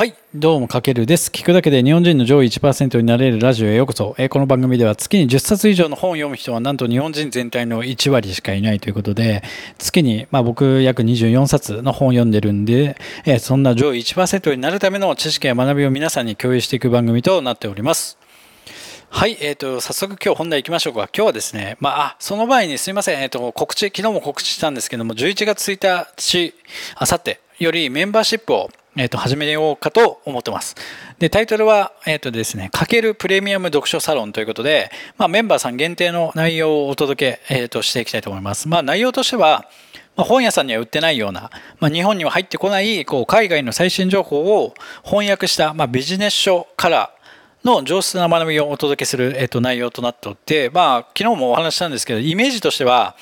はい、どうも、かけるです。聞くだけで日本人の上位1%になれるラジオへようこそ。えーこの番組では月に10冊以上の本を読む人はなんと日本人全体の1割しかいないということで、月に、まあ僕約24冊の本を読んでるんで、えーそんな上位1%になるための知識や学びを皆さんに共有していく番組となっております。はい、えっ、と、早速今日本題行きましょうか。今日はですね、まあ、その前にすいません、えっ、と、告知、昨日も告知したんですけども、11月1日、あさってよりメンバーシップを、えっ、と、始めようかと思ってます。で、タイトルは、えっ、とですね、かけるプレミアム読書サロンということで、まあ、メンバーさん限定の内容をお届け、えっ、と、していきたいと思います。まあ、内容としては、まあ、本屋さんには売ってないような、まあ、日本には入ってこないこう海外の最新情報を翻訳した、まあ、ビジネス書からの上質な学びをお届けする、えっと、内容となっておって、まあ、昨日もお話したんですけどイメージとしては、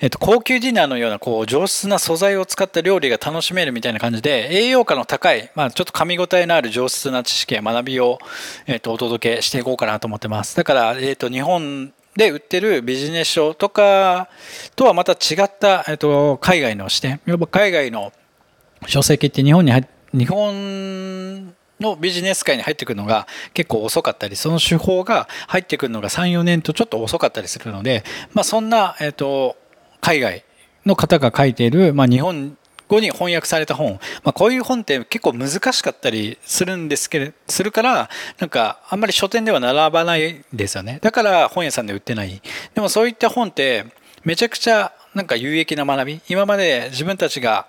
えっと、高級ディナーのようなこう上質な素材を使った料理が楽しめるみたいな感じで栄養価の高い、まあ、ちょっと噛み応えのある上質な知識や学びを、えっと、お届けしていこうかなと思ってます。だから、えっと、日本で売ってるビジネス書とかとはまた違った、えっと、海外の視点やっぱ海外の書籍って日本に入日本のビジネス界に入ってくるのが結構遅かったりその手法が入ってくるのが34年とちょっと遅かったりするので、まあ、そんな、えっと海外の方が書いている、まあ、日本語に翻訳された本、まあ、こういう本って結構難しかったりするんですけれするからなんかあんまり書店では並ばないですよね。だから本屋さんで売ってない。でもそういった本ってめちゃくちゃなんか有益な学び。今まで自分たちが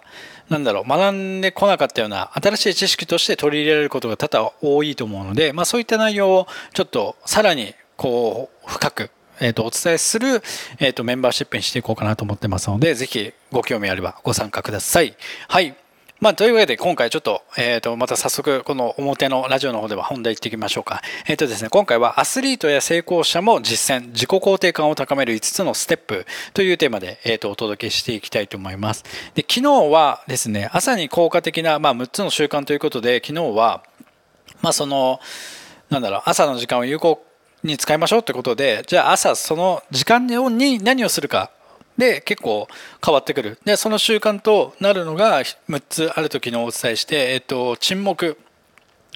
なんだろう学んでこなかったような新しい知識として取り入れられることが多々多いと思うので、まあ、そういった内容をちょっとさらにこう深くえー、とお伝えする、えー、とメンバーシップにしていこうかなと思ってますのでぜひご興味あればご参加ください。はいまあ、というわけで今回ちょっと,、えー、とまた早速この表のラジオの方では本題行っていきましょうか。えっ、とですね、今回はアスリートや成功者も実践、自己肯定感を高める5つのステップというテーマで、えー、とお届けしていきたいと思います。で昨日はですね、朝に効果的な、まあ、6つの習慣ということで昨日は、まあ、そのなんだろう朝の時間を有効に使いましょうってことでじゃあ朝その時間に何をするか。で結構変わってくる。でその習慣となるのが6つある時のお伝えして、えっと、沈黙。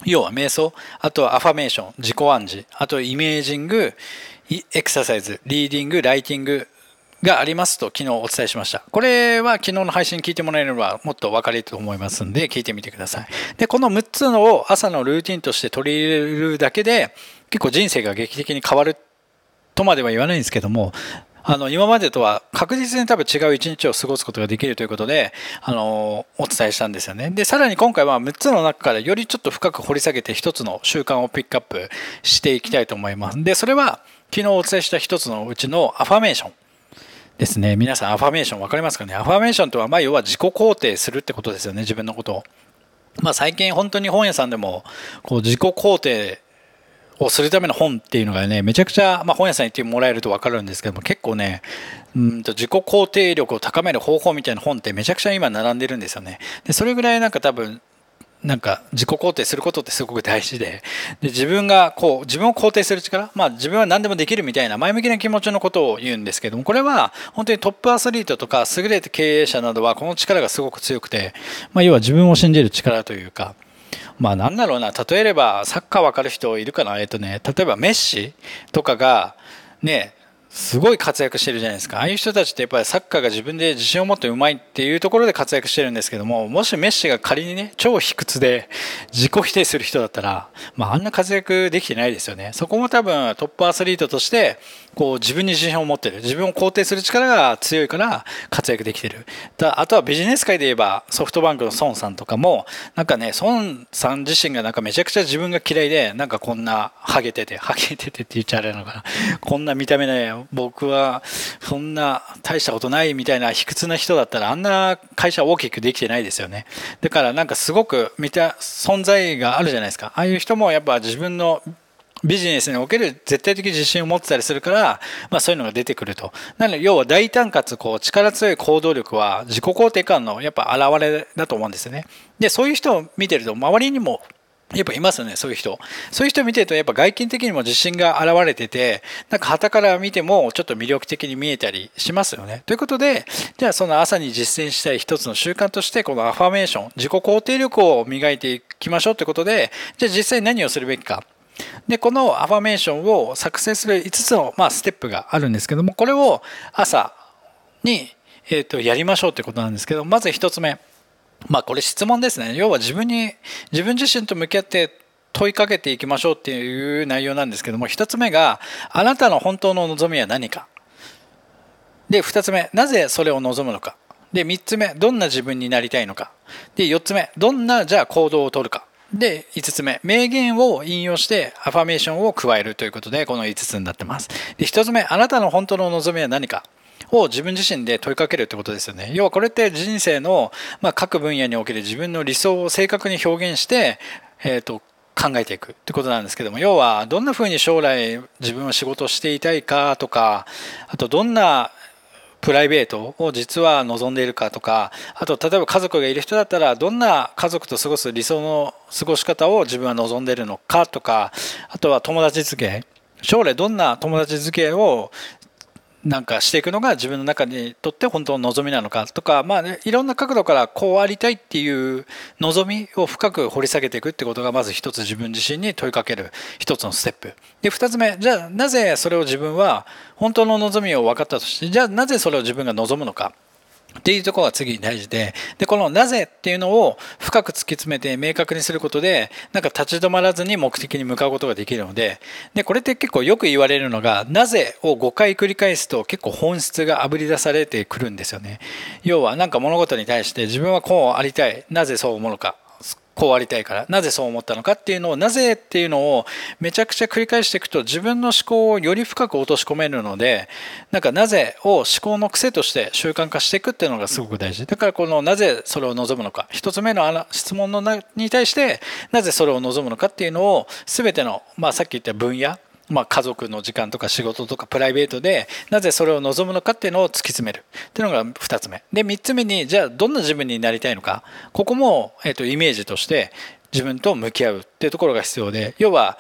要は瞑想。あとはアファメーション自己暗示。あとイメージングエクササイズリーディングライティングがありますと昨日お伝えしました。これは昨日の配信聞いてもらえればもっと分かりと思いますんで聞いてみてください。で、この6つのを朝のルーティンとして取り入れるだけで結構人生が劇的に変わるとまでは言わないんですけども、あの今までとは確実に多分違う一日を過ごすことができるということであのお伝えしたんですよね。でさらに今回は6つの中からよりちょっと深く掘り下げて1つの習慣をピックアップしていきたいと思います。でそれは昨日お伝えした1つのうちのアファメーションですね。皆さんアファメーション分かりますかね？アファメーションとはまあ要は自己肯定するってことですよね。自分のことを。まあ最近本当に本屋さんでもこう自己肯定をするための本っていうのがねめちゃくちゃ、まあ、本屋さんに行ってもらえると分かるんですけども結構ねうんと自己肯定力を高める方法みたいな本ってめちゃくちゃ今並んでるんですよね。でそれぐらいなんか多分なんか自己肯定することってすごく大事で。で自分がこう自分を肯定する力、まあ、自分は何でもできるみたいな前向きな気持ちのことを言うんですけどもこれは本当にトップアスリートとか優れた経営者などはこの力がすごく強くて、まあ、要は自分を信じる力というかまあなんだろうな。例えればサッカー分かる人いるかな？えっとね例えばメッシとかがねすごい活躍してるじゃないですか。ああいう人たちってやっぱりサッカーが自分で自信を持ってうまいっていうところで活躍してるんですけどももしメッシが仮にね超卑屈で自己否定する人だったら、まあ、あんな活躍できてないですよね。そこも多分トップアスリートとしてこう自分に自信を持ってる。自分を肯定する力が強いから活躍できてる。だあとはビジネス界で言えばソフトバンクの孫さんとかもなんかね孫さん自身がなんかめちゃくちゃ自分が嫌いでなんかこんなハゲててハゲててって言っちゃあれなのかな。こんな見た目僕はそんな大したことないみたいな卑屈な人だったらあんな会社大きくできてないですよねだからなんかすごく見た存在があるじゃないですかああいう人もやっぱ自分のビジネスにおける絶対的自信を持ってたりするから、まあ、そういうのが出てくると。なので要は大胆かつこう力強い行動力は自己肯定感のやっぱ現れだと思うんですよね。でそういう人を見てると周りにもやっぱいますよね、そういう人。そういう人見てると、やっぱ外見的にも自信が現れてて、なんか旗から見てもちょっと魅力的に見えたりしますよね。ということで、じゃあその朝に実践したい一つの習慣として、このアファメーション、自己肯定力を磨いていきましょうということで、じゃあ実際何をするべきか。で、このアファメーションを作成する5つの、まあ、ステップがあるんですけども、これを朝に、えー、とやりましょうということなんですけど、まず1つ目。まあこれ質問ですね。要は自分に、自分自身と向き合って問いかけていきましょうっていう内容なんですけども、一つ目が、あなたの本当の望みは何か。で、二つ目、なぜそれを望むのか。で、三つ目、どんな自分になりたいのか。で、四つ目、どんな、じゃあ行動をとるか。で、5つ目、名言を引用してアファメーションを加えるということで、この5つになってます。で、1つ目、あなたの本当の望みは何か。を自分自身で問いかけるってことですよね。要はこれって人生の、まあ、各分野における自分の理想を正確に表現して、えっ、ー、と、考えていくってことなんですけども要はどんなふうに将来自分は仕事していたいかとかあとどんなプライベートを実は望んでいるかとかあと例えば家族がいる人だったらどんな家族と過ごす理想の過ごし方を自分は望んでいるのかとかあとは友達付け将来どんな友達付けをなんかしていくのが自分の中にとって本当の望みなのかとか、まあね、いろんな角度からこうありたいっていう望みを深く掘り下げていくってことがまず一つ自分自身に問いかける一つのステップ。で、二つ目、じゃあなぜそれを自分は本当の望みを分かったとして、じゃあなぜそれを自分が望むのか。っていうところが次に大事で、で、このなぜっていうのを深く突き詰めて明確にすることで、なんか立ち止まらずに目的に向かうことができるので、で、これって結構よく言われるのが、なぜを5回繰り返すと結構本質があぶり出されてくるんですよね。要はなんか物事に対して自分はこうありたい、なぜそう思うのか。こうありたいからなぜそう思ったのかっていうのをなぜっていうのをめちゃくちゃ繰り返していくと自分の思考をより深く落とし込めるのでなんかなぜを思考の癖として習慣化していくっていうのがすごく大事。だからこのなぜそれを望むのか。一つ目の質問のに対してなぜそれを望むのかっていうのを全ての、まあ、さっき言った分野ま、家族の時間とか仕事とかプライベートでなぜそれを望むのかっていうのを突き詰める。っていうのが2つ目。で3つ目にじゃあどんな自分になりたいのか。ここも、えー、とイメージとして自分と向き合うっていうところが必要で。要は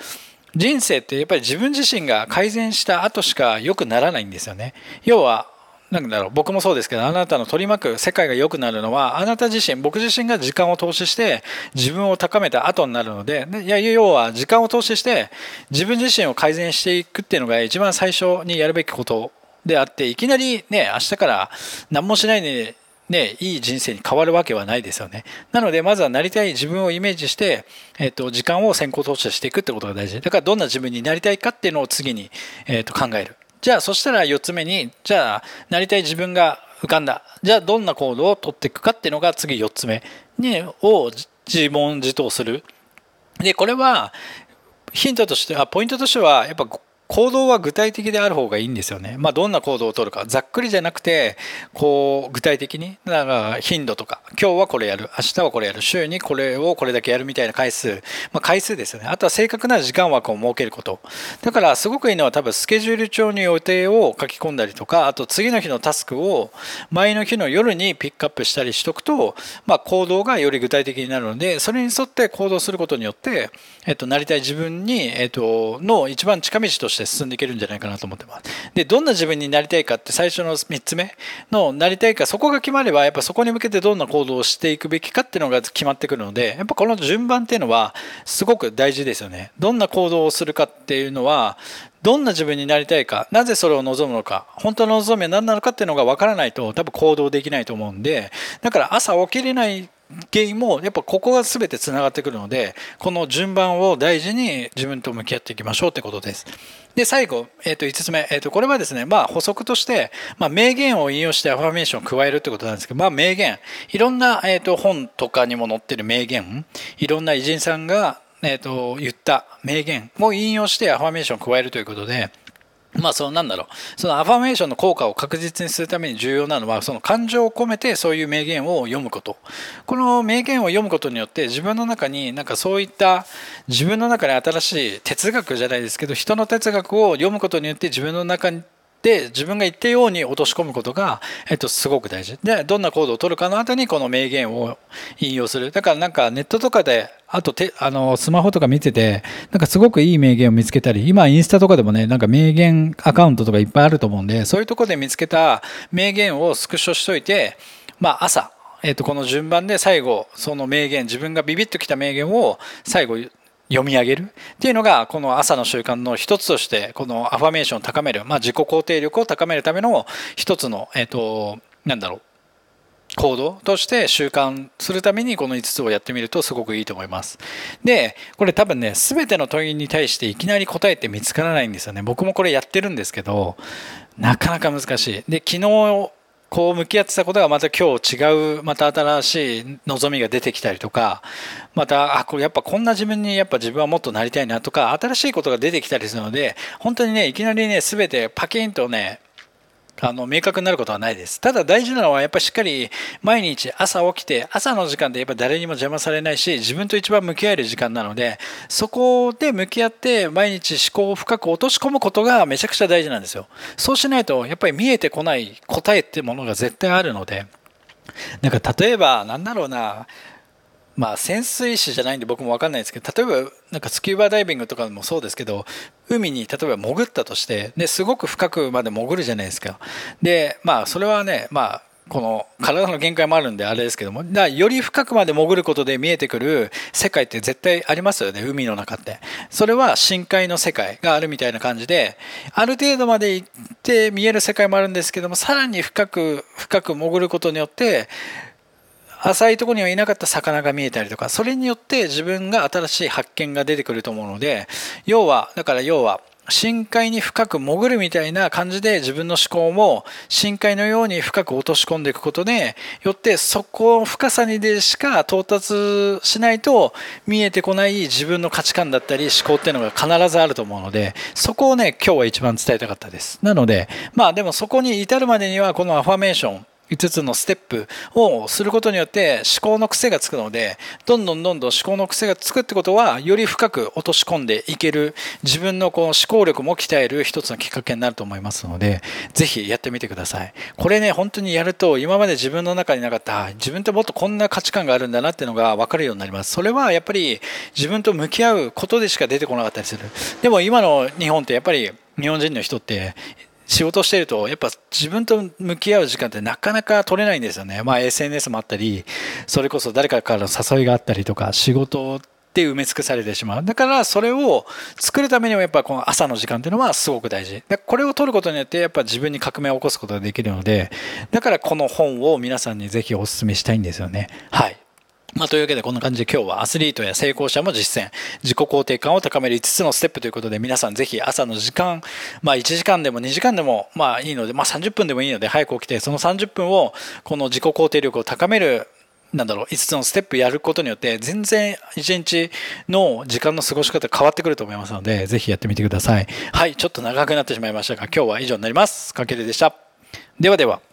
人生ってやっぱり自分自身が改善した後しか良くならないんですよね。要はなんだろう僕もそうですけどあなたの取り巻く世界が良くなるのはあなた自身僕自身が時間を投資して自分を高めた後になるのでいや要は時間を投資して自分自身を改善していくっていうのが一番最初にやるべきことであっていきなりね明日から何もしないでね、いい人生に変わるわけはないですよね。なので、まずはなりたい自分をイメージして、えっ、と、時間を先行投資していくってことが大事。だから、どんな自分になりたいかっていうのを次に、えっ、と、考える。じゃあそしたら4つ目にじゃあなりたい自分が浮かんだ。じゃあどんな行動をとっていくかっていうのが次4つ目。にを自問自答する。でこれはヒントとしてはポイントとしてはやっぱ行動は具体的である方がいいんですよね。まあ、どんな行動をとるか。ざっくりじゃなくて、こう、具体的に。だから、頻度とか、今日はこれやる、明日はこれやる、週にこれをこれだけやるみたいな回数。まあ、回数ですよね。あとは正確な時間枠を設けること。だから、すごくいいのは多分、スケジュール帳に予定を書き込んだりとか、あと次の日のタスクを前の日の夜にピックアップしたりしとくと、まあ、行動がより具体的になるので、それに沿って行動することによって、えっと、なりたい自分に、えっと、の一番近道としてして進んでいけるんじゃないかなと思ってます。で、どんな自分になりたいかって最初の3つ目のなりたいか、そこが決まれば、やっぱそこに向けてどんな行動をしていくべきかっていうのが決まってくるので、やっぱこの順番っていうのはすごく大事ですよね。どんな行動をするかっていうのは、どんな自分になりたいか、なぜそれを望むのか、本当の望みは何なのかっていうのが分からないと多分行動できないと思うんで、だから朝起きれない原因もやっぱここが全てつながってくるのでこの順番を大事に自分と向き合っていきましょうってことです。で最後、えー、と5つ目、えー、とこれはですね、まあ、補足として、まあ、名言を引用してアファメーションを加えるってことなんですけど、まあ、名言。いろんな、えー、と本とかにも載ってる名言。いろんな偉人さんが、えー、と言った名言を引用してアファメーションを加えるということでまあ、そのなんだろう。そのアファメーションの効果を確実にするために重要なのは、その感情を込めてそういう名言を読むこと。この名言を読むことによって自分の中になんかそういった自分の中で新しい哲学じゃないですけど、人の哲学を読むことによって自分の中にで自分が言ったように落とし込むことが、えっと、すごく大事。でどんな行動を取るかの後にこの名言を引用する。だからなんかネットとかであとてあのスマホとか見ててなんかすごくいい名言を見つけたり今インスタとかでもねなんか名言アカウントとかいっぱいあると思うんでそういうとこで見つけた名言をスクショしといてまあ朝えー、とこの順番で最後その名言自分がビビッときた名言を最後読み上げる？っていうのがこの朝の習慣の一つとしてこのアファメーションを高める、まあ、自己肯定力を高めるための一つの、え、ー、となんだろう行動として習慣するためにこの5つをやってみるとすごくいいと思います。で、これ多分ね、全ての問いに対していきなり答えって見つからないんですよね。僕もこれやってるんですけど、なかなか難しい。で、昨日こう向き合ってたことがまた今日違うまた新しい望みが出てきたりとかまたあこれやっぱこんな自分にやっぱ自分はもっとなりたいなとか新しいことが出てきたりするので本当にねいきなりね全てパキンとねあの明確になることはないです。ただ大事なのはやっぱりしっかり毎日朝起きて朝の時間でやっぱ誰にも邪魔されないし自分と一番向き合える時間なのでそこで向き合って毎日思考を深く落とし込むことがめちゃくちゃ大事なんですよ。そうしないとやっぱり見えてこない答えってものが絶対あるのでなんか例えばなんだろうなまあ潜水士じゃないんで僕も分かんないですけど例えばなんかスキューバダイビングとかもそうですけど海に例えば潜ったとしてですごく深くまで潜るじゃないですか。でまあそれはねまあこの体の限界もあるんであれですけどもだより深くまで潜ることで見えてくる世界って絶対ありますよね海の中って。それは深海の世界があるみたいな感じである程度まで行って見える世界もあるんですけどもさらに深く深く潜ることによって浅いところにはいなかった魚が見えたりとかそれによって自分が新しい発見が出てくると思うので要はだから要は深海に深く潜るみたいな感じで自分の思考も深海のように深く落とし込んでいくことでよってそこの深さにでしか到達しないと見えてこない自分の価値観だったり思考っていうのが必ずあると思うのでそこをね今日は一番伝えたかったです。なのでまあでもそこに至るまでにはこのアファメーション5つのステップをすることによって思考の癖がつくのでどんどんどんどん思考の癖がつくってことはより深く落とし込んでいける自分のこの思考力も鍛える一つのきっかけになると思いますのでぜひやってみてください。これね本当にやると今まで自分の中になかった自分ってもっとこんな価値観があるんだなっていうのが分かるようになります。それはやっぱり自分と向き合うことでしか出てこなかったりする。でも今の日本ってやっぱり日本人の人って仕事してるとやっぱ自分と向き合う時間ってなかなか取れないんですよね。まあ SNS もあったり、それこそ誰かからの誘いがあったりとか、仕事で埋め尽くされてしまう。だからそれを作るためにもやっぱこの朝の時間っていうのはすごく大事。これを取ることによってやっぱ自分に革命を起こすことができるので、だからこの本を皆さんにぜひお勧めしたいんですよね。はい。まあ、というわけでこんな感じで今日はアスリートや成功者も実践。自己肯定感を高める5つのステップということで皆さんぜひ朝の時間、まあ、1時間でも2時間でもまあいいので、まあ、30分でもいいので早く起きてその30分をこの自己肯定力を高めるなんだろう5つのステップやることによって全然1日の時間の過ごし方変わってくると思いますのでぜひやってみてください。はいちょっと長くなってしまいましたが今日は以上になります。かけるでした。ではでは。